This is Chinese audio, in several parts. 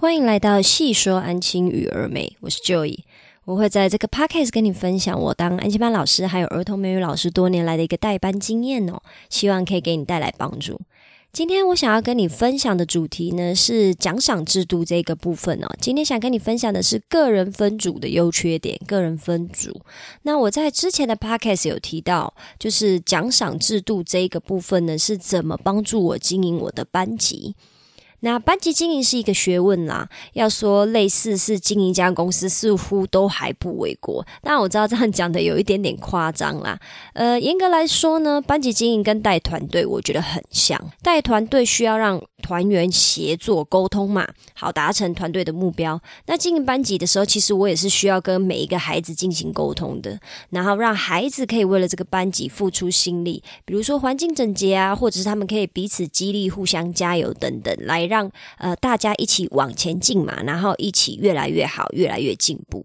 欢迎来到细说安亲与儿美，我是 Joy。我会在这个 podcast 跟你分享我当安亲班老师还有儿童美语老师多年来的一个代班经验哦，希望可以给你带来帮助。今天我想要跟你分享的主题呢是奖赏制度这个部分哦。今天想跟你分享的是个人分组的优缺点。个人分组，那我在之前的 podcast 有提到，就是奖赏制度这一个部分呢是怎么帮助我经营我的班级。那班级经营是一个学问啦，要说类似是经营一家公司，似乎都还不为过。但我知道这样讲的有一点点夸张啦。呃，严格来说呢，班级经营跟带团队我觉得很像。带团队需要让团员协作沟通嘛，好达成团队的目标。那经营班级的时候，其实我也是需要跟每一个孩子进行沟通的，然后让孩子可以为了这个班级付出心力，比如说环境整洁啊，或者是他们可以彼此激励、互相加油等等，来。让呃大家一起往前进嘛，然后一起越来越好，越来越进步。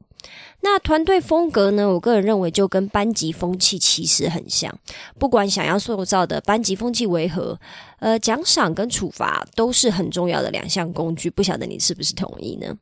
那团队风格呢？我个人认为就跟班级风气其实很像。不管想要塑造的班级风气为何，呃，奖赏跟处罚都是很重要的两项工具。不晓得你是不是同意呢？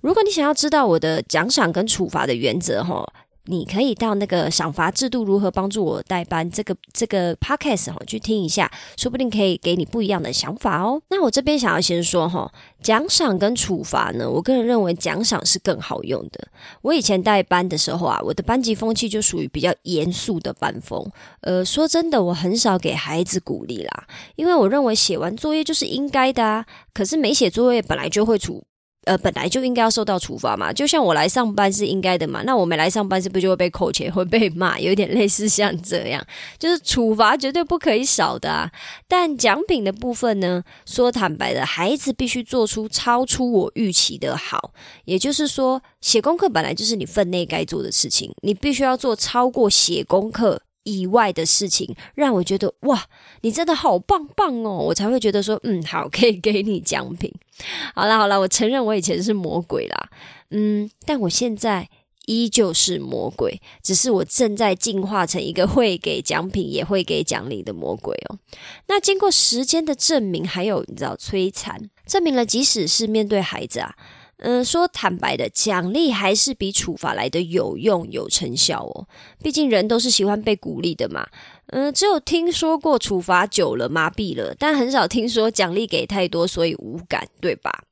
如果你想要知道我的奖赏跟处罚的原则，哈。你可以到那个赏罚制度如何帮助我代班这个这个 podcast 哈去听一下，说不定可以给你不一样的想法哦。那我这边想要先说哈，奖赏跟处罚呢，我个人认为奖赏是更好用的。我以前带班的时候啊，我的班级风气就属于比较严肃的班风。呃，说真的，我很少给孩子鼓励啦，因为我认为写完作业就是应该的啊。可是没写作业本来就会处。呃，本来就应该要受到处罚嘛，就像我来上班是应该的嘛，那我没来上班是不是就会被扣钱，会被骂？有点类似像这样，就是处罚绝对不可以少的啊。但奖品的部分呢，说坦白的，孩子必须做出超出我预期的好，也就是说，写功课本来就是你分内该做的事情，你必须要做超过写功课。以外的事情，让我觉得哇，你真的好棒棒哦！我才会觉得说，嗯，好，可以给你奖品。好了好了，我承认我以前是魔鬼啦，嗯，但我现在依旧是魔鬼，只是我正在进化成一个会给奖品也会给奖励的魔鬼哦。那经过时间的证明，还有你知道摧残，证明了即使是面对孩子啊。嗯，说坦白的，奖励还是比处罚来的有用、有成效哦。毕竟人都是喜欢被鼓励的嘛。嗯，只有听说过处罚久了麻痹了，但很少听说奖励给太多，所以无感，对吧？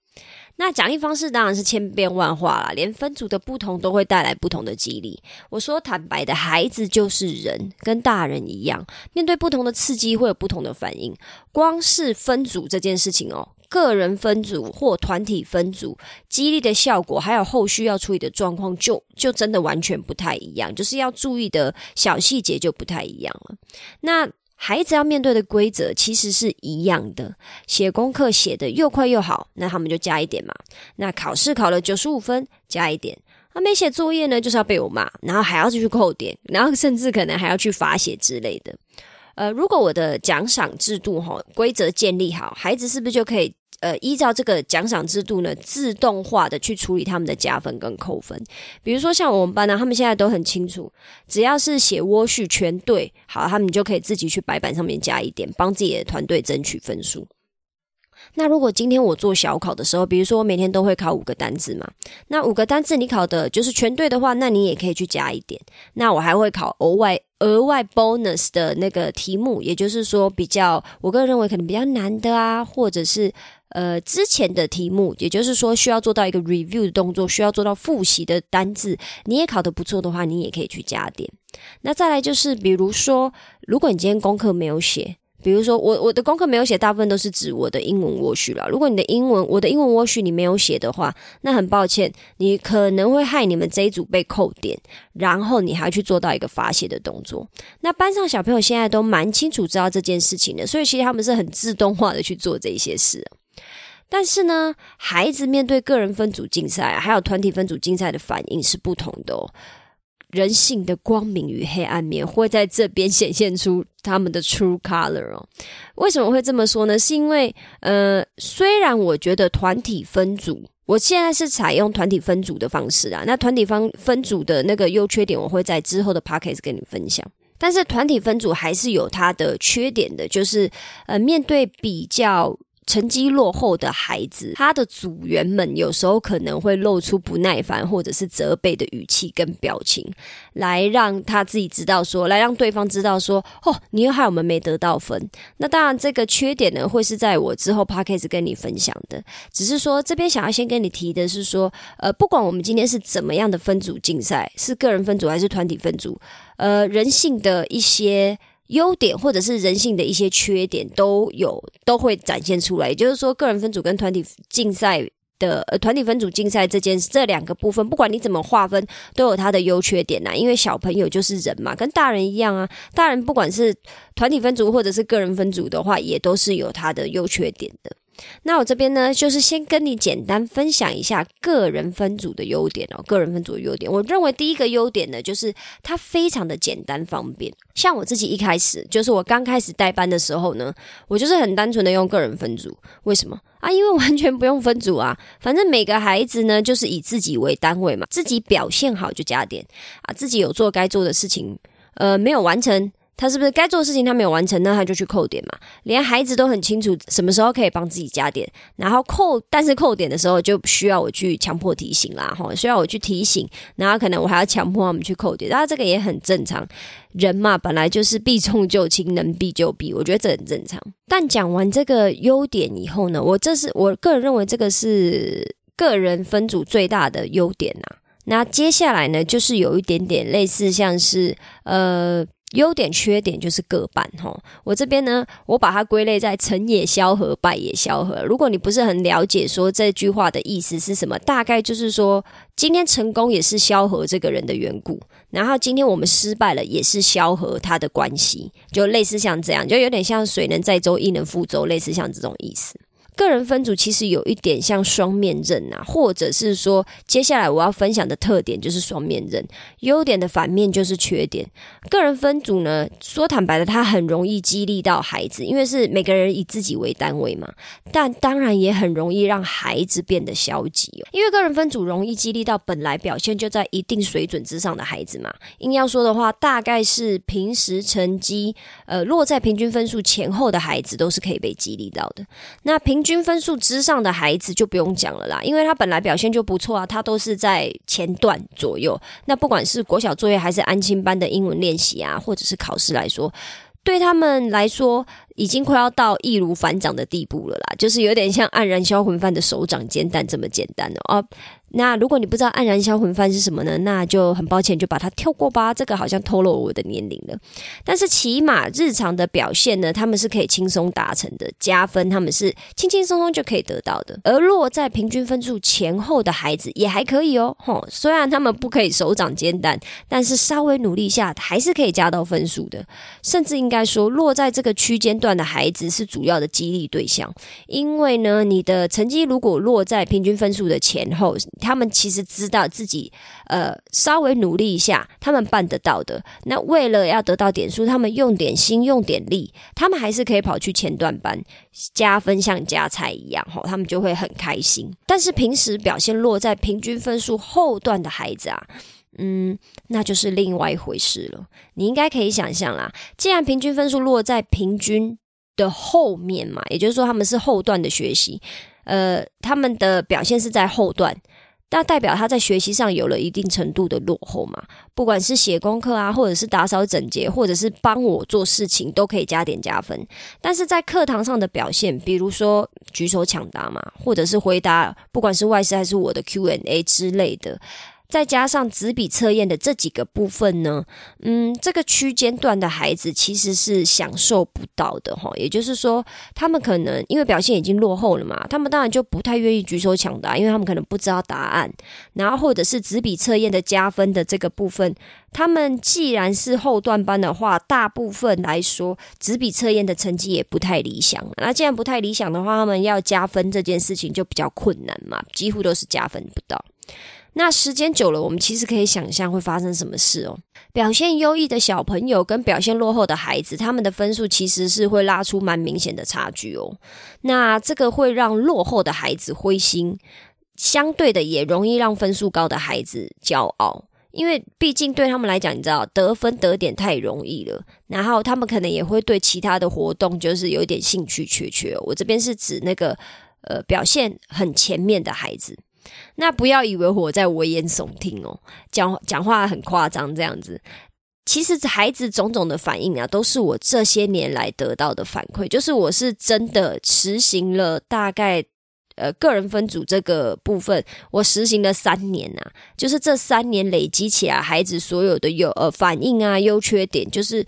那奖励方式当然是千变万化啦，连分组的不同都会带来不同的激励。我说坦白的，孩子就是人，跟大人一样，面对不同的刺激会有不同的反应。光是分组这件事情哦。个人分组或团体分组，激励的效果还有后续要处理的状况，就就真的完全不太一样，就是要注意的小细节就不太一样了。那孩子要面对的规则其实是一样的，写功课写的又快又好，那他们就加一点嘛。那考试考了九十五分，加一点。他没写作业呢，就是要被我骂，然后还要继续扣点，然后甚至可能还要去罚写之类的。呃，如果我的奖赏制度哈规则建立好，孩子是不是就可以呃依照这个奖赏制度呢，自动化的去处理他们的加分跟扣分？比如说像我们班呢，他们现在都很清楚，只要是写窝序全对，好，他们就可以自己去白板上面加一点，帮自己的团队争取分数。那如果今天我做小考的时候，比如说我每天都会考五个单字嘛，那五个单字你考的就是全对的话，那你也可以去加一点。那我还会考额外额外 bonus 的那个题目，也就是说比较我个人认为可能比较难的啊，或者是呃之前的题目，也就是说需要做到一个 review 的动作，需要做到复习的单字，你也考得不错的话，你也可以去加点。那再来就是，比如说如果你今天功课没有写。比如说，我我的功课没有写，大部分都是指我的英文卧序了。如果你的英文，我的英文卧序你没有写的话，那很抱歉，你可能会害你们这一组被扣点，然后你还要去做到一个罚写的动作。那班上小朋友现在都蛮清楚知道这件事情的，所以其实他们是很自动化的去做这些事。但是呢，孩子面对个人分组竞赛还有团体分组竞赛的反应是不同的哦。人性的光明与黑暗面会在这边显现出他们的 true color 哦。为什么会这么说呢？是因为呃，虽然我觉得团体分组，我现在是采用团体分组的方式啊。那团体方分组的那个优缺点，我会在之后的 p o c a s t 跟你分享。但是团体分组还是有它的缺点的，就是呃，面对比较。成绩落后的孩子，他的组员们有时候可能会露出不耐烦或者是责备的语气跟表情，来让他自己知道说，来让对方知道说，哦，你又害我们没得到分。那当然，这个缺点呢，会是在我之后 p a c k a g e 跟你分享的。只是说，这边想要先跟你提的是说，呃，不管我们今天是怎么样的分组竞赛，是个人分组还是团体分组，呃，人性的一些。优点或者是人性的一些缺点都有都会展现出来，也就是说，个人分组跟团体竞赛的呃团体分组竞赛这件这两个部分，不管你怎么划分，都有它的优缺点呐。因为小朋友就是人嘛，跟大人一样啊。大人不管是团体分组或者是个人分组的话，也都是有它的优缺点的。那我这边呢，就是先跟你简单分享一下个人分组的优点哦。个人分组的优点，我认为第一个优点呢，就是它非常的简单方便。像我自己一开始，就是我刚开始带班的时候呢，我就是很单纯的用个人分组。为什么啊？因为完全不用分组啊，反正每个孩子呢，就是以自己为单位嘛，自己表现好就加点啊，自己有做该做的事情，呃，没有完成。他是不是该做的事情他没有完成，那他就去扣点嘛？连孩子都很清楚什么时候可以帮自己加点，然后扣，但是扣点的时候就需要我去强迫提醒啦，哈，需要我去提醒，然后可能我还要强迫他们去扣点，然后这个也很正常，人嘛本来就是避重就轻，能避就避，我觉得这很正常。但讲完这个优点以后呢，我这是我个人认为这个是个人分组最大的优点呐。那接下来呢，就是有一点点类似像是呃。优点缺点就是各半哈，我这边呢，我把它归类在成也萧何，败也萧何。如果你不是很了解说这句话的意思是什么，大概就是说，今天成功也是萧何这个人的缘故，然后今天我们失败了也是萧何他的关系，就类似像这样，就有点像水能载舟，亦能覆舟，类似像这种意思。个人分组其实有一点像双面刃啊，或者是说，接下来我要分享的特点就是双面刃，优点的反面就是缺点。个人分组呢，说坦白的，它很容易激励到孩子，因为是每个人以自己为单位嘛。但当然也很容易让孩子变得消极，因为个人分组容易激励到本来表现就在一定水准之上的孩子嘛。硬要说的话，大概是平时成绩呃落在平均分数前后的孩子都是可以被激励到的。那平均分数之上的孩子就不用讲了啦，因为他本来表现就不错啊，他都是在前段左右。那不管是国小作业还是安亲班的英文练习啊，或者是考试来说，对他们来说已经快要到易如反掌的地步了啦，就是有点像黯然销魂饭的手掌煎蛋这么简单哦。那如果你不知道黯然销魂饭是什么呢？那就很抱歉，就把它跳过吧。这个好像透露我的年龄了。但是起码日常的表现呢，他们是可以轻松达成的加分，他们是轻轻松松就可以得到的。而落在平均分数前后的孩子也还可以哦。吼，虽然他们不可以手掌煎蛋，但是稍微努力下还是可以加到分数的。甚至应该说，落在这个区间段的孩子是主要的激励对象，因为呢，你的成绩如果落在平均分数的前后。他们其实知道自己，呃，稍微努力一下，他们办得到的。那为了要得到点数，他们用点心，用点力，他们还是可以跑去前段班加分，像加菜一样，哈，他们就会很开心。但是平时表现落在平均分数后段的孩子啊，嗯，那就是另外一回事了。你应该可以想象啦，既然平均分数落在平均的后面嘛，也就是说他们是后段的学习，呃，他们的表现是在后段。那代表他在学习上有了一定程度的落后嘛？不管是写功课啊，或者是打扫整洁，或者是帮我做事情，都可以加点加分。但是在课堂上的表现，比如说举手抢答嘛，或者是回答，不管是外事还是我的 Q&A 之类的。再加上纸笔测验的这几个部分呢，嗯，这个区间段的孩子其实是享受不到的哈。也就是说，他们可能因为表现已经落后了嘛，他们当然就不太愿意举手抢答，因为他们可能不知道答案。然后或者是纸笔测验的加分的这个部分，他们既然是后段班的话，大部分来说纸笔测验的成绩也不太理想。那既然不太理想的话，他们要加分这件事情就比较困难嘛，几乎都是加分不到。那时间久了，我们其实可以想象会发生什么事哦。表现优异的小朋友跟表现落后的孩子，他们的分数其实是会拉出蛮明显的差距哦。那这个会让落后的孩子灰心，相对的也容易让分数高的孩子骄傲。因为毕竟对他们来讲，你知道得分得点太容易了，然后他们可能也会对其他的活动就是有一点兴趣缺缺。我这边是指那个呃表现很前面的孩子，那不要以为我在危言耸听哦，讲讲话很夸张这样子。其实孩子种种的反应啊，都是我这些年来得到的反馈，就是我是真的实行了大概。呃，个人分组这个部分，我实行了三年呐，就是这三年累积起来，孩子所有的有呃反应啊、优缺点，就是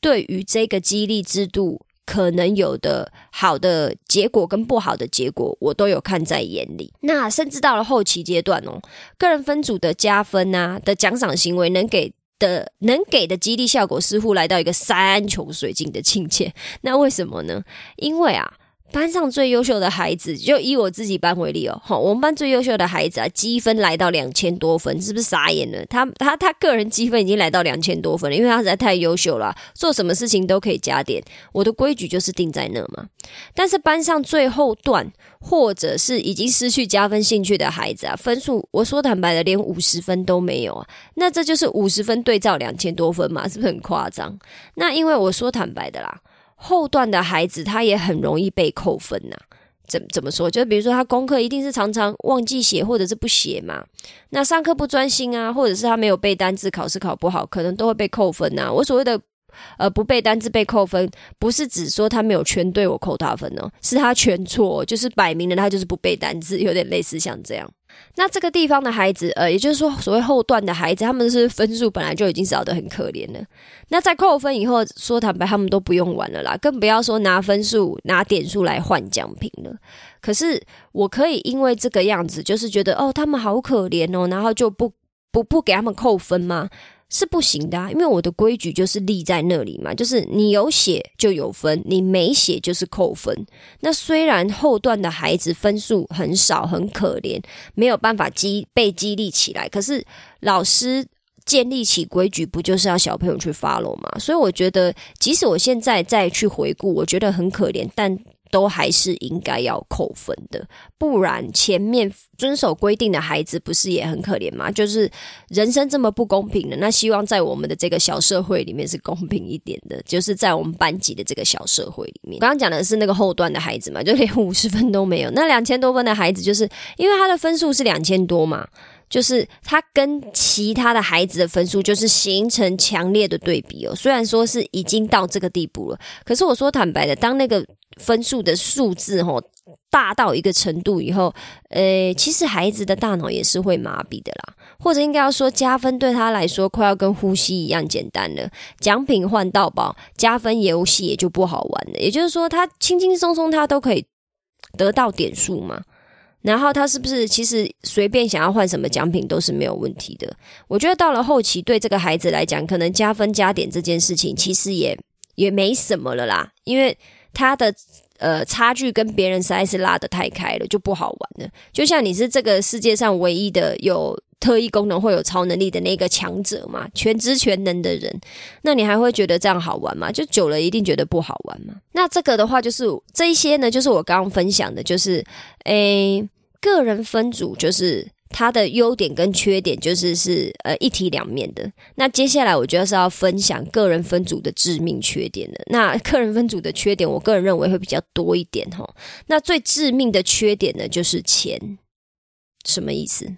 对于这个激励制度可能有的好的结果跟不好的结果，我都有看在眼里。那甚至到了后期阶段哦，个人分组的加分啊的奖赏行为，能给的能给的激励效果，似乎来到一个山穷水尽的境界。那为什么呢？因为啊。班上最优秀的孩子，就以我自己班为例哦，好，我们班最优秀的孩子啊，积分来到两千多分，是不是傻眼了？他他他个人积分已经来到两千多分了，因为他实在太优秀了，做什么事情都可以加点。我的规矩就是定在那嘛。但是班上最后段，或者是已经失去加分兴趣的孩子啊，分数我说坦白的，连五十分都没有啊，那这就是五十分对照两千多分嘛，是不是很夸张？那因为我说坦白的啦。后段的孩子，他也很容易被扣分呐。怎怎么说？就比如说，他功课一定是常常忘记写，或者是不写嘛。那上课不专心啊，或者是他没有背单词，考试考不好，可能都会被扣分呐。我所谓的呃不背单词被扣分，不是指说他没有圈对我扣他分哦，是他全错，就是摆明了他就是不背单词，有点类似像这样。那这个地方的孩子，呃，也就是说，所谓后段的孩子，他们是分数本来就已经少得很可怜了。那在扣分以后，说坦白，他们都不用玩了啦，更不要说拿分数、拿点数来换奖品了。可是，我可以因为这个样子，就是觉得哦，他们好可怜哦，然后就不不不给他们扣分吗？是不行的，因为我的规矩就是立在那里嘛，就是你有写就有分，你没写就是扣分。那虽然后段的孩子分数很少，很可怜，没有办法激被激励起来，可是老师建立起规矩，不就是要小朋友去 follow 吗？所以我觉得，即使我现在再去回顾，我觉得很可怜，但。都还是应该要扣分的，不然前面遵守规定的孩子不是也很可怜吗？就是人生这么不公平的，那希望在我们的这个小社会里面是公平一点的，就是在我们班级的这个小社会里面。刚刚讲的是那个后段的孩子嘛，就连五十分都没有，那两千多分的孩子，就是因为他的分数是两千多嘛。就是他跟其他的孩子的分数就是形成强烈的对比哦。虽然说是已经到这个地步了，可是我说坦白的，当那个分数的数字吼大到一个程度以后，呃，其实孩子的大脑也是会麻痹的啦。或者应该要说，加分对他来说快要跟呼吸一样简单了。奖品换到宝，加分游戏也就不好玩了。也就是说，他轻轻松松他都可以得到点数嘛。然后他是不是其实随便想要换什么奖品都是没有问题的？我觉得到了后期，对这个孩子来讲，可能加分加点这件事情其实也也没什么了啦，因为他的呃差距跟别人实在是拉得太开了，就不好玩了。就像你是这个世界上唯一的有特异功能或有超能力的那个强者嘛，全知全能的人，那你还会觉得这样好玩吗？就久了一定觉得不好玩嘛。那这个的话，就是这一些呢，就是我刚刚分享的，就是诶，个人分组就是它的优点跟缺点，就是是呃一体两面的。那接下来我觉得是要分享个人分组的致命缺点的。那个人分组的缺点，我个人认为会比较多一点哈。那最致命的缺点呢，就是钱，什么意思？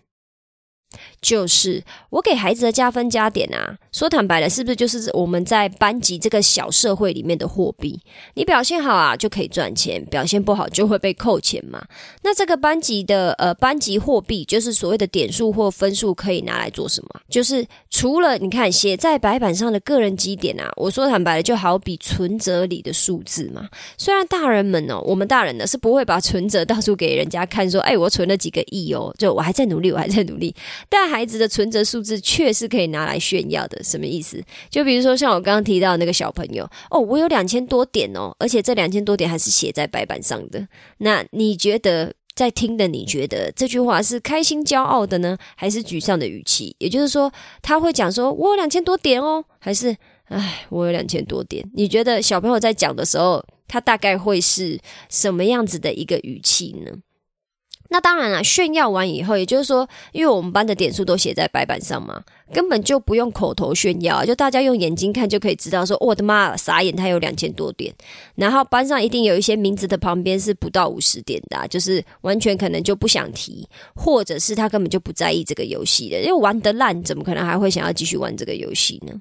就是我给孩子的加分加点啊，说坦白的，是不是就是我们在班级这个小社会里面的货币？你表现好啊，就可以赚钱；表现不好，就会被扣钱嘛。那这个班级的呃班级货币，就是所谓的点数或分数，可以拿来做什么？就是除了你看写在白板上的个人基点啊，我说坦白的，就好比存折里的数字嘛。虽然大人们哦，我们大人呢是不会把存折到处给人家看，说哎，我存了几个亿哦，就我还在努力，我还在努力，但。孩子的存折数字确实可以拿来炫耀的，什么意思？就比如说像我刚刚提到那个小朋友，哦，我有两千多点哦，而且这两千多点还是写在白板上的。那你觉得在听的，你觉得这句话是开心骄傲的呢，还是沮丧的语气？也就是说，他会讲说我有两千多点哦，还是哎，我有两千多点？你觉得小朋友在讲的时候，他大概会是什么样子的一个语气呢？那当然了，炫耀完以后，也就是说，因为我们班的点数都写在白板上嘛。根本就不用口头炫耀，就大家用眼睛看就可以知道，说我的妈，傻眼，他有两千多点。然后班上一定有一些名字的旁边是不到五十点的，就是完全可能就不想提，或者是他根本就不在意这个游戏的，因为玩得烂，怎么可能还会想要继续玩这个游戏呢？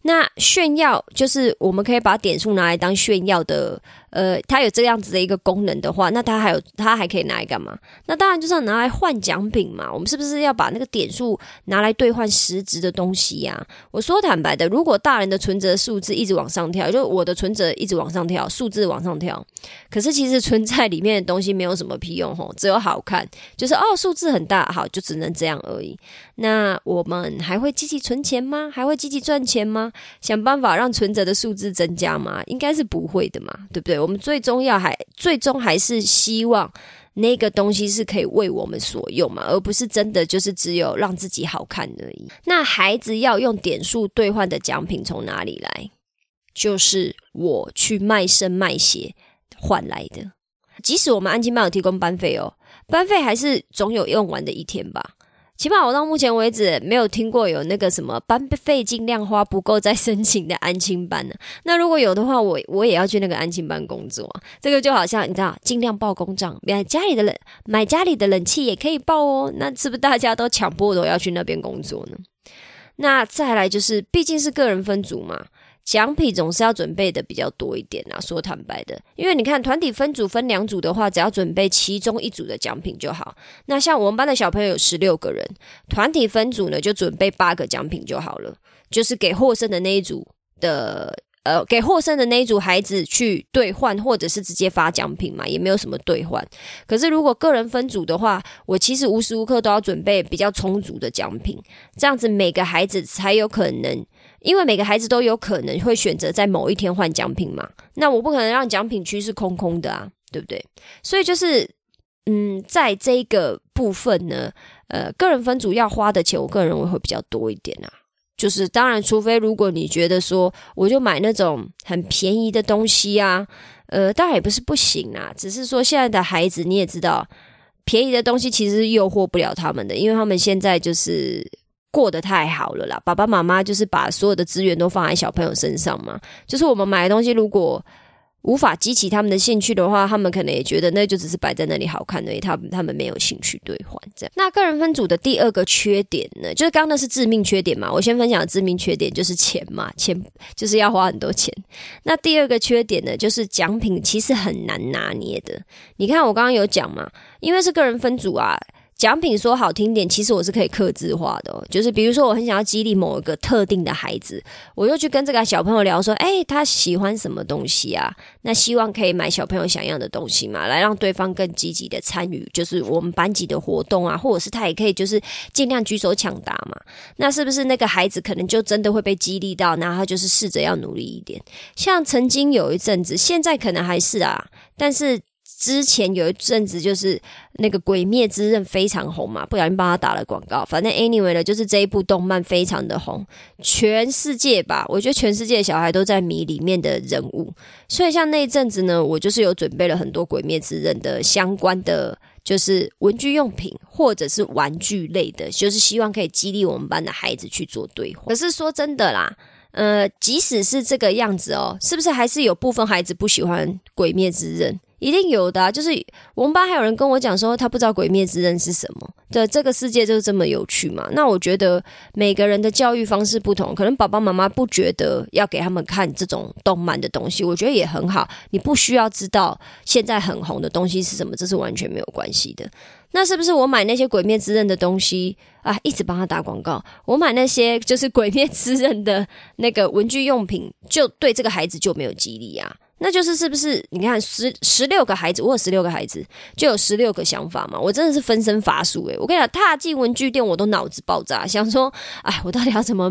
那炫耀就是我们可以把点数拿来当炫耀的，呃，它有这样子的一个功能的话，那它还有它还可以拿来干嘛？那当然就是要拿来换奖品嘛。我们是不是要把那个点数拿来兑换实？质的东西呀，我说坦白的，如果大人的存折数字一直往上跳，就我的存折一直往上跳，数字往上跳，可是其实存在里面的东西没有什么屁用吼，只有好看，就是哦数字很大，好就只能这样而已。那我们还会积极存钱吗？还会积极赚钱吗？想办法让存折的数字增加吗？应该是不会的嘛，对不对？我们最终要还最终还是希望。那个东西是可以为我们所用嘛，而不是真的就是只有让自己好看而已。那孩子要用点数兑换的奖品从哪里来？就是我去卖身卖血换来的。即使我们安静班有提供班费哦，班费还是总有用完的一天吧。起码我到目前为止没有听过有那个什么班费尽量花不够再申请的安亲班呢。那如果有的话，我我也要去那个安亲班工作。这个就好像你知道，尽量报公账，买家里的冷买家里的冷气也可以报哦。那是不是大家都强迫都要去那边工作呢？那再来就是，毕竟是个人分组嘛。奖品总是要准备的比较多一点啊，说坦白的，因为你看团体分组分两组的话，只要准备其中一组的奖品就好。那像我们班的小朋友有十六个人，团体分组呢就准备八个奖品就好了，就是给获胜的那一组的，呃，给获胜的那一组孩子去兑换，或者是直接发奖品嘛，也没有什么兑换。可是如果个人分组的话，我其实无时无刻都要准备比较充足的奖品，这样子每个孩子才有可能。因为每个孩子都有可能会选择在某一天换奖品嘛，那我不可能让奖品区是空空的啊，对不对？所以就是，嗯，在这个部分呢，呃，个人分组要花的钱，我个人认为会比较多一点啊。就是当然，除非如果你觉得说，我就买那种很便宜的东西啊，呃，当然也不是不行啊，只是说现在的孩子你也知道，便宜的东西其实是诱惑不了他们的，因为他们现在就是。过得太好了啦！爸爸妈妈就是把所有的资源都放在小朋友身上嘛。就是我们买的东西，如果无法激起他们的兴趣的话，他们可能也觉得那就只是摆在那里好看而已。他他们没有兴趣兑换这样。那个人分组的第二个缺点呢，就是刚刚那是致命缺点嘛。我先分享致命缺点，就是钱嘛，钱就是要花很多钱。那第二个缺点呢，就是奖品其实很难拿捏的。你看我刚刚有讲嘛，因为是个人分组啊。奖品说好听点，其实我是可以克制化的。就是比如说，我很想要激励某一个特定的孩子，我又去跟这个小朋友聊说：“哎，他喜欢什么东西啊？那希望可以买小朋友想要的东西嘛，来让对方更积极的参与，就是我们班级的活动啊，或者是他也可以就是尽量举手抢答嘛。那是不是那个孩子可能就真的会被激励到，然后就是试着要努力一点？像曾经有一阵子，现在可能还是啊，但是。之前有一阵子就是那个《鬼灭之刃》非常红嘛，不小心帮他打了广告。反正 anyway 呢，就是这一部动漫非常的红，全世界吧，我觉得全世界的小孩都在迷里面的人物。所以像那一阵子呢，我就是有准备了很多《鬼灭之刃》的相关的，就是文具用品或者是玩具类的，就是希望可以激励我们班的孩子去做对话。可是说真的啦，呃，即使是这个样子哦，是不是还是有部分孩子不喜欢《鬼灭之刃》？一定有的，就是我们班还有人跟我讲说，他不知道《鬼灭之刃》是什么。对，这个世界就是这么有趣嘛。那我觉得每个人的教育方式不同，可能爸爸妈妈不觉得要给他们看这种动漫的东西，我觉得也很好。你不需要知道现在很红的东西是什么，这是完全没有关系的。那是不是我买那些《鬼灭之刃》的东西啊，一直帮他打广告？我买那些就是《鬼灭之刃》的那个文具用品，就对这个孩子就没有激励啊？那就是是不是？你看十十六个孩子，我有十六个孩子，就有十六个想法嘛。我真的是分身乏术诶。我跟你讲，踏进文具店，我都脑子爆炸，想说，哎，我到底要怎么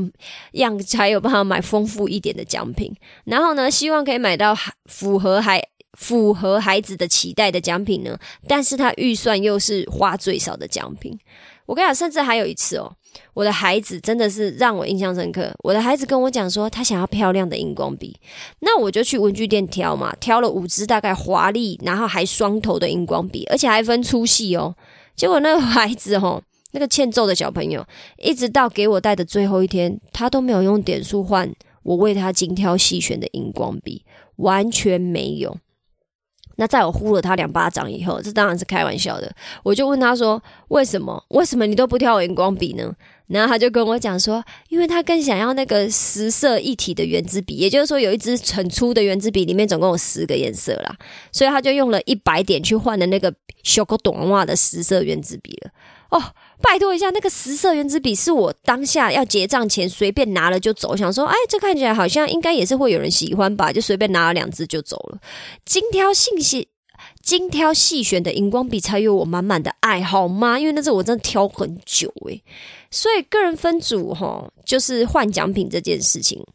样才有办法买丰富一点的奖品？然后呢，希望可以买到符合孩符合孩子的期待的奖品呢？但是他预算又是花最少的奖品。我跟你讲，甚至还有一次哦。我的孩子真的是让我印象深刻。我的孩子跟我讲说，他想要漂亮的荧光笔，那我就去文具店挑嘛，挑了五支大概华丽，然后还双头的荧光笔，而且还分粗细哦。结果那个孩子吼，那个欠揍的小朋友，一直到给我带的最后一天，他都没有用点数换我为他精挑细选的荧光笔，完全没有。那在我呼了他两巴掌以后，这当然是开玩笑的。我就问他说：“为什么？为什么你都不挑我荧光笔呢？”然后他就跟我讲说：“因为他更想要那个十色一体的圆珠笔，也就是说有一支很粗的圆珠笔，里面总共有十个颜色啦，所以他就用了一百点去换了那个小个短袜的十色圆珠笔了。”哦。拜托一下，那个十色圆珠笔是我当下要结账前随便拿了就走，想说，哎，这看起来好像应该也是会有人喜欢吧，就随便拿了两支就走了。精挑细选、精挑细选的荧光笔才有我满满的爱好吗？因为那是我真的挑很久诶。所以个人分组哈，就是换奖品这件事情。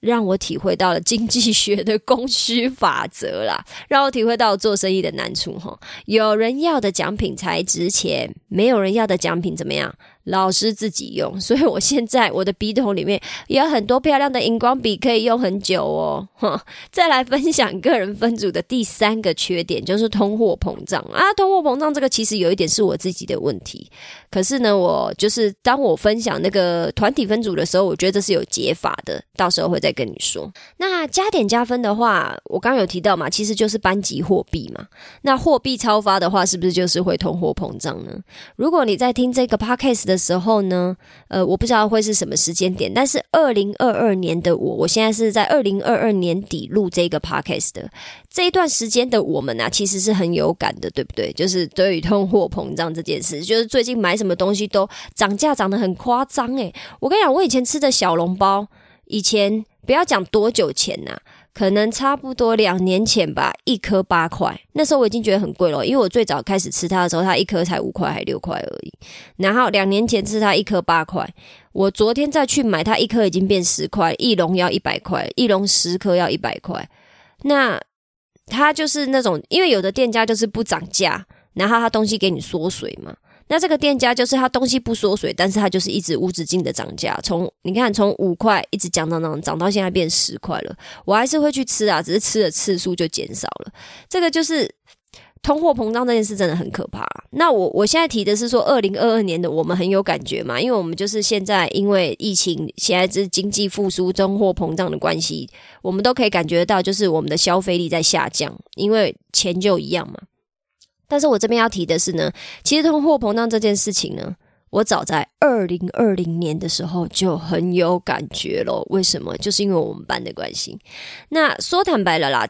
让我体会到了经济学的供需法则啦，让我体会到做生意的难处哈。有人要的奖品才值钱，没有人要的奖品怎么样？老师自己用，所以我现在我的笔筒里面有很多漂亮的荧光笔，可以用很久哦。哈，再来分享个人分组的第三个缺点，就是通货膨胀啊。通货膨胀这个其实有一点是我自己的问题，可是呢，我就是当我分享那个团体分组的时候，我觉得这是有解法的，到时候会再跟你说。那加点加分的话，我刚有提到嘛，其实就是班级货币嘛。那货币超发的话，是不是就是会通货膨胀呢？如果你在听这个 podcast 的。时候呢，呃，我不知道会是什么时间点，但是二零二二年的我，我现在是在二零二二年底录这个 podcast 的这一段时间的我们啊，其实是很有感的，对不对？就是对于通货膨胀这件事，就是最近买什么东西都涨价涨得很夸张诶，我跟你讲，我以前吃的小笼包，以前不要讲多久前呐。可能差不多两年前吧，一颗八块，那时候我已经觉得很贵了，因为我最早开始吃它的时候，它一颗才五块还六块而已。然后两年前吃它一颗八块，我昨天再去买它一颗已经变十块，一笼要一百块，一笼十颗要一百块。那它就是那种，因为有的店家就是不涨价，然后它东西给你缩水嘛。那这个店家就是他东西不缩水，但是他就是一直无止境的涨价，从你看从五块一直涨涨涨涨到现在变十块了，我还是会去吃啊，只是吃的次数就减少了。这个就是通货膨胀这件事真的很可怕。那我我现在提的是说，二零二二年的我们很有感觉嘛，因为我们就是现在因为疫情，现在是经济复苏、通货膨胀的关系，我们都可以感觉到，就是我们的消费力在下降，因为钱就一样嘛。但是我这边要提的是呢，其实通货膨胀这件事情呢，我早在二零二零年的时候就很有感觉了。为什么？就是因为我们班的关系。那说坦白了啦，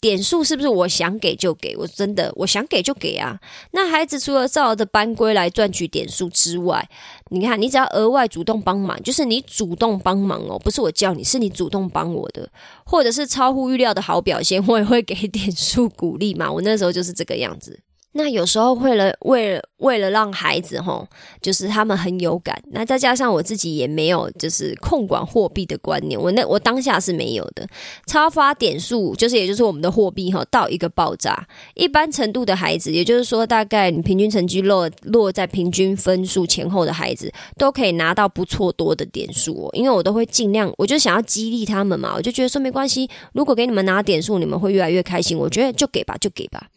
点数是不是我想给就给？我真的我想给就给啊。那孩子除了照着班规来赚取点数之外，你看，你只要额外主动帮忙，就是你主动帮忙哦，不是我叫你，是你主动帮我的，或者是超乎预料的好表现，我也会给点数鼓励嘛。我那时候就是这个样子。那有时候为了为了为了让孩子吼，就是他们很有感，那再加上我自己也没有就是控管货币的观念，我那我当下是没有的。超发点数就是也就是我们的货币哈到一个爆炸，一般程度的孩子，也就是说大概你平均成绩落落在平均分数前后的孩子，都可以拿到不错多的点数哦。因为我都会尽量，我就想要激励他们嘛，我就觉得说没关系，如果给你们拿点数，你们会越来越开心。我觉得就给吧，就给吧。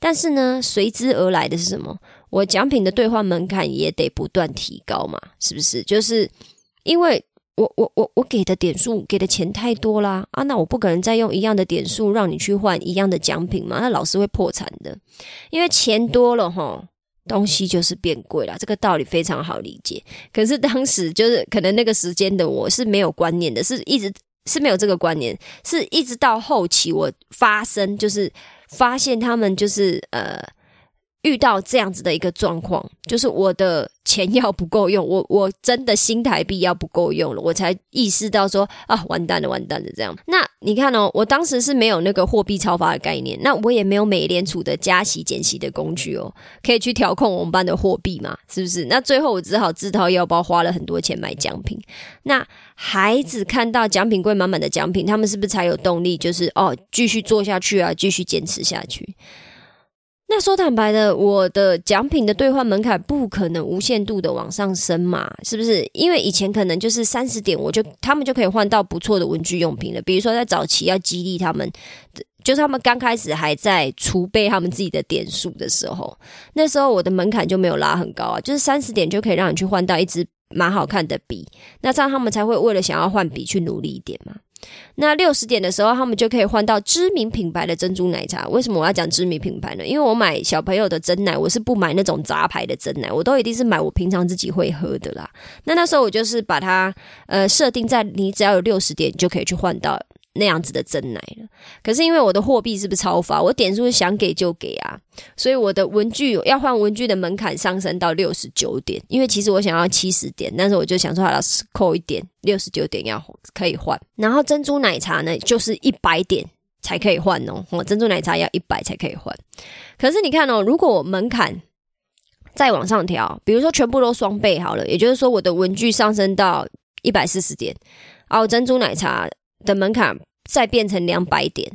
但是呢，随之而来的是什么？我奖品的兑换门槛也得不断提高嘛，是不是？就是因为我我我我给的点数给的钱太多啦啊，那我不可能再用一样的点数让你去换一样的奖品嘛，那老师会破产的。因为钱多了哈，东西就是变贵了，这个道理非常好理解。可是当时就是可能那个时间的我是没有观念的，是一直是没有这个观念，是一直到后期我发生就是。发现他们就是呃遇到这样子的一个状况，就是我的钱要不够用，我我真的新台币要不够用了，我才意识到说啊完蛋了完蛋了这样。那你看哦，我当时是没有那个货币超发的概念，那我也没有美联储的加息减息的工具哦，可以去调控我们班的货币嘛，是不是？那最后我只好自掏腰包花了很多钱买奖品。那孩子看到奖品柜满满的奖品，他们是不是才有动力？就是哦，继续做下去啊，继续坚持下去。那说坦白的，我的奖品的兑换门槛不可能无限度的往上升嘛？是不是？因为以前可能就是三十点，我就他们就可以换到不错的文具用品了。比如说在早期要激励他们。就是他们刚开始还在储备他们自己的点数的时候，那时候我的门槛就没有拉很高啊，就是三十点就可以让你去换到一支蛮好看的笔，那这样他们才会为了想要换笔去努力一点嘛。那六十点的时候，他们就可以换到知名品牌的珍珠奶茶。为什么我要讲知名品牌呢？因为我买小朋友的真奶，我是不买那种杂牌的真奶，我都一定是买我平常自己会喝的啦。那那时候我就是把它呃设定在你只要有六十点你就可以去换到。那样子的真奶了，可是因为我的货币是不是超发？我点数想给就给啊，所以我的文具要换文具的门槛上升到六十九点。因为其实我想要七十点，但是我就想说，好了，扣一点，六十九点要可以换。然后珍珠奶茶呢，就是一百点才可以换哦。哦，珍珠奶茶要一百才可以换。可是你看哦，如果我门槛再往上调，比如说全部都双倍好了，也就是说我的文具上升到一百四十点，哦，珍珠奶茶的门槛。再变成两百点，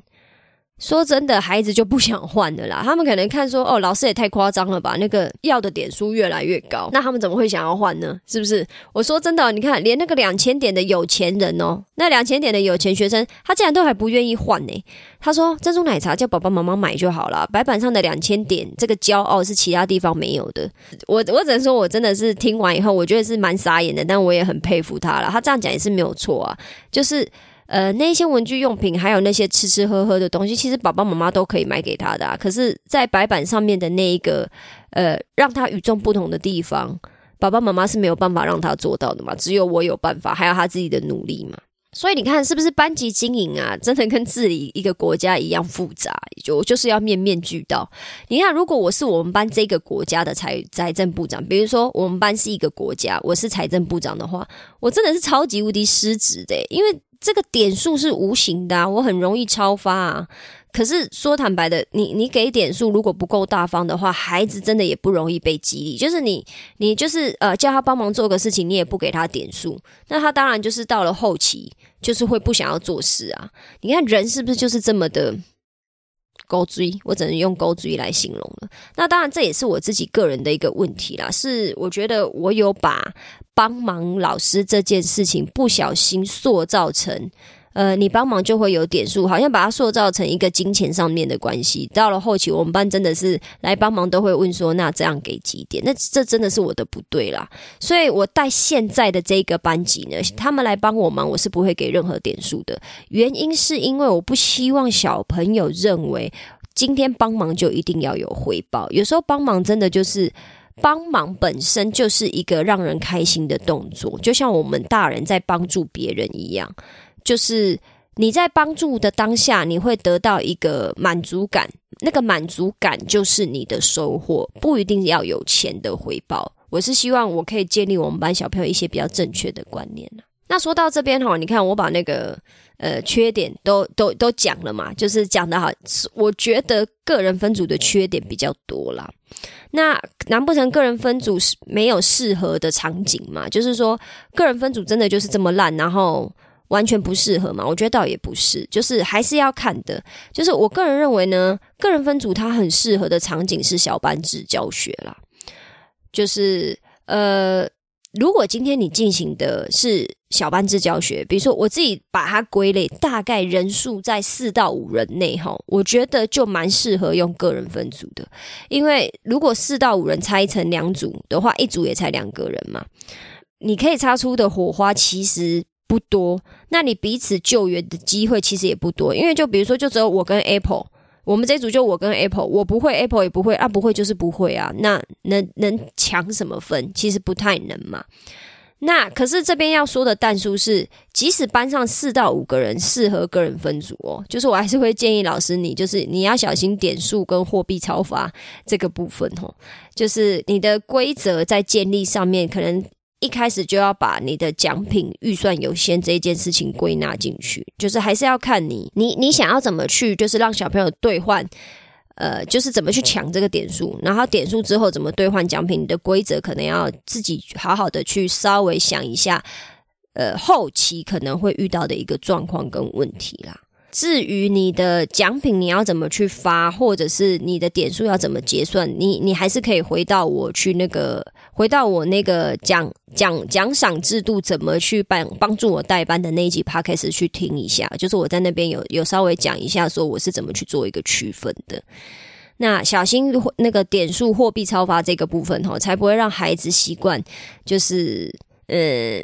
说真的，孩子就不想换的啦。他们可能看说，哦，老师也太夸张了吧，那个要的点数越来越高，那他们怎么会想要换呢？是不是？我说真的，你看，连那个两千点的有钱人哦，那两千点的有钱学生，他竟然都还不愿意换呢。他说，珍珠奶茶叫爸爸妈妈买就好了，白板上的两千点，这个骄傲是其他地方没有的。我我只能说，我真的是听完以后，我觉得是蛮傻眼的，但我也很佩服他了。他这样讲也是没有错啊，就是。呃，那些文具用品，还有那些吃吃喝喝的东西，其实爸爸妈妈都可以买给他的。可是，在白板上面的那一个，呃，让他与众不同的地方，爸爸妈妈是没有办法让他做到的嘛？只有我有办法，还有他自己的努力嘛？所以你看，是不是班级经营啊，真的跟治理一个国家一样复杂？就就是要面面俱到。你看，如果我是我们班这个国家的财财政部长，比如说我们班是一个国家，我是财政部长的话，我真的是超级无敌失职的，因为。这个点数是无形的，我很容易超发啊。可是说坦白的，你你给点数如果不够大方的话，孩子真的也不容易被激励。就是你你就是呃叫他帮忙做个事情，你也不给他点数，那他当然就是到了后期就是会不想要做事啊。你看人是不是就是这么的？高追，我只能用高追来形容了。那当然，这也是我自己个人的一个问题啦。是我觉得我有把帮忙老师这件事情不小心塑造成。呃，你帮忙就会有点数，好像把它塑造成一个金钱上面的关系。到了后期，我们班真的是来帮忙都会问说：“那这样给几点？”那这真的是我的不对啦。所以我带现在的这个班级呢，他们来帮我忙，我是不会给任何点数的。原因是因为我不希望小朋友认为今天帮忙就一定要有回报。有时候帮忙真的就是帮忙本身就是一个让人开心的动作，就像我们大人在帮助别人一样。就是你在帮助的当下，你会得到一个满足感，那个满足感就是你的收获，不一定要有钱的回报。我是希望我可以建立我们班小朋友一些比较正确的观念那说到这边哈，你看我把那个呃缺点都都都讲了嘛，就是讲的好，我觉得个人分组的缺点比较多啦。那难不成个人分组是没有适合的场景嘛？就是说个人分组真的就是这么烂，然后。完全不适合嘛？我觉得倒也不是，就是还是要看的。就是我个人认为呢，个人分组它很适合的场景是小班制教学啦。就是呃，如果今天你进行的是小班制教学，比如说我自己把它归类，大概人数在四到五人内哈，我觉得就蛮适合用个人分组的。因为如果四到五人拆成两组的话，一组也才两个人嘛，你可以擦出的火花其实。不多，那你彼此救援的机会其实也不多，因为就比如说，就只有我跟 Apple，我们这组就我跟 Apple，我不会，Apple 也不会啊，不会就是不会啊，那能能抢什么分？其实不太能嘛。那可是这边要说的弹书是，即使班上四到五个人适合个人分组哦，就是我还是会建议老师你，就是你要小心点数跟货币超发这个部分哦，就是你的规则在建立上面可能。一开始就要把你的奖品预算有限这一件事情归纳进去，就是还是要看你，你你想要怎么去，就是让小朋友兑换，呃，就是怎么去抢这个点数，然后点数之后怎么兑换奖品，你的规则可能要自己好好的去稍微想一下，呃，后期可能会遇到的一个状况跟问题啦。至于你的奖品你要怎么去发，或者是你的点数要怎么结算，你你还是可以回到我去那个，回到我那个奖奖奖赏制度怎么去帮帮助我代班的那一集 podcast 去听一下，就是我在那边有有稍微讲一下，说我是怎么去做一个区分的。那小心那个点数货币超发这个部分哈，才不会让孩子习惯，就是呃。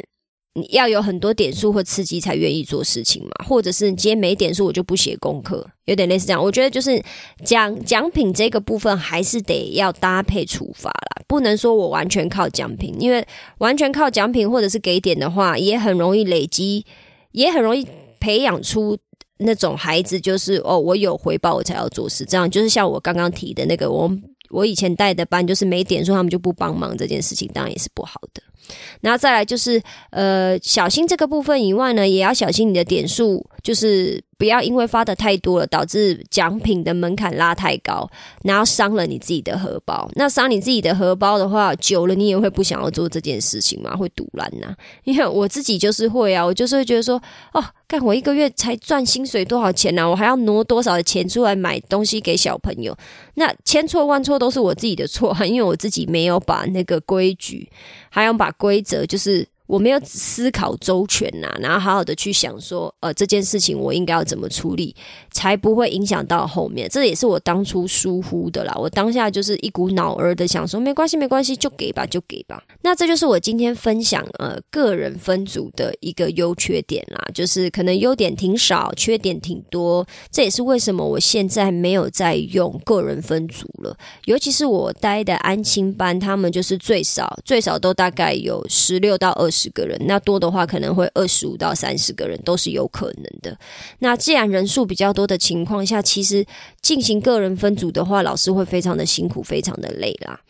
你要有很多点数或刺激才愿意做事情嘛，或者是你今天没点数我就不写功课，有点类似这样。我觉得就是奖奖品这个部分还是得要搭配处罚啦，不能说我完全靠奖品，因为完全靠奖品或者是给点的话，也很容易累积，也很容易培养出那种孩子，就是哦，我有回报我才要做事，这样就是像我刚刚提的那个，我我以前带的班就是没点数他们就不帮忙这件事情，当然也是不好的。然后再来就是，呃，小心这个部分以外呢，也要小心你的点数，就是。不要因为发的太多了，导致奖品的门槛拉太高，然后伤了你自己的荷包。那伤你自己的荷包的话，久了你也会不想要做这件事情嘛，会堵烂呐。因为我自己就是会啊，我就是会觉得说，哦，干我一个月才赚薪水多少钱呢？我还要挪多少的钱出来买东西给小朋友？那千错万错都是我自己的错，因为我自己没有把那个规矩，还要把规则就是。我没有思考周全呐，然后好好的去想说，呃，这件事情我应该要怎么处理，才不会影响到后面。这也是我当初疏忽的啦。我当下就是一股脑儿的想说，没关系，没关系，就给吧，就给吧。那这就是我今天分享呃个人分组的一个优缺点啦，就是可能优点挺少，缺点挺多。这也是为什么我现在没有在用个人分组了。尤其是我待的安亲班，他们就是最少最少都大概有十六到二十。十个人，那多的话可能会二十五到三十个人都是有可能的。那既然人数比较多的情况下，其实进行个人分组的话，老师会非常的辛苦，非常的累啦。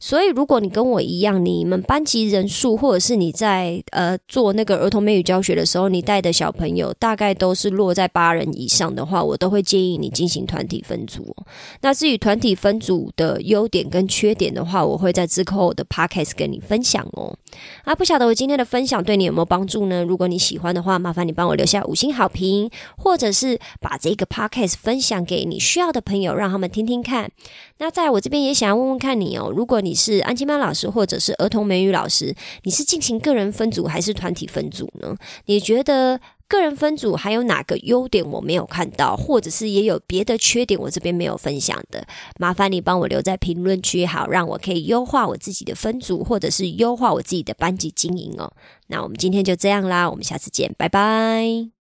所以，如果你跟我一样，你们班级人数，或者是你在呃做那个儿童美语教学的时候，你带的小朋友大概都是落在八人以上的话，我都会建议你进行团体分组。那至于团体分组的优点跟缺点的话，我会在之后的 podcast 跟你分享哦。啊，不晓得我今天的分享对你有没有帮助呢？如果你喜欢的话，麻烦你帮我留下五星好评，或者是把这个 podcast 分享给你需要的朋友，让他们听听看。那在我这边也想要问问看你哦，如果你你是安亲班老师或者是儿童美语老师，你是进行个人分组还是团体分组呢？你觉得个人分组还有哪个优点我没有看到，或者是也有别的缺点我这边没有分享的？麻烦你帮我留在评论区，好让我可以优化我自己的分组，或者是优化我自己的班级经营哦。那我们今天就这样啦，我们下次见，拜拜。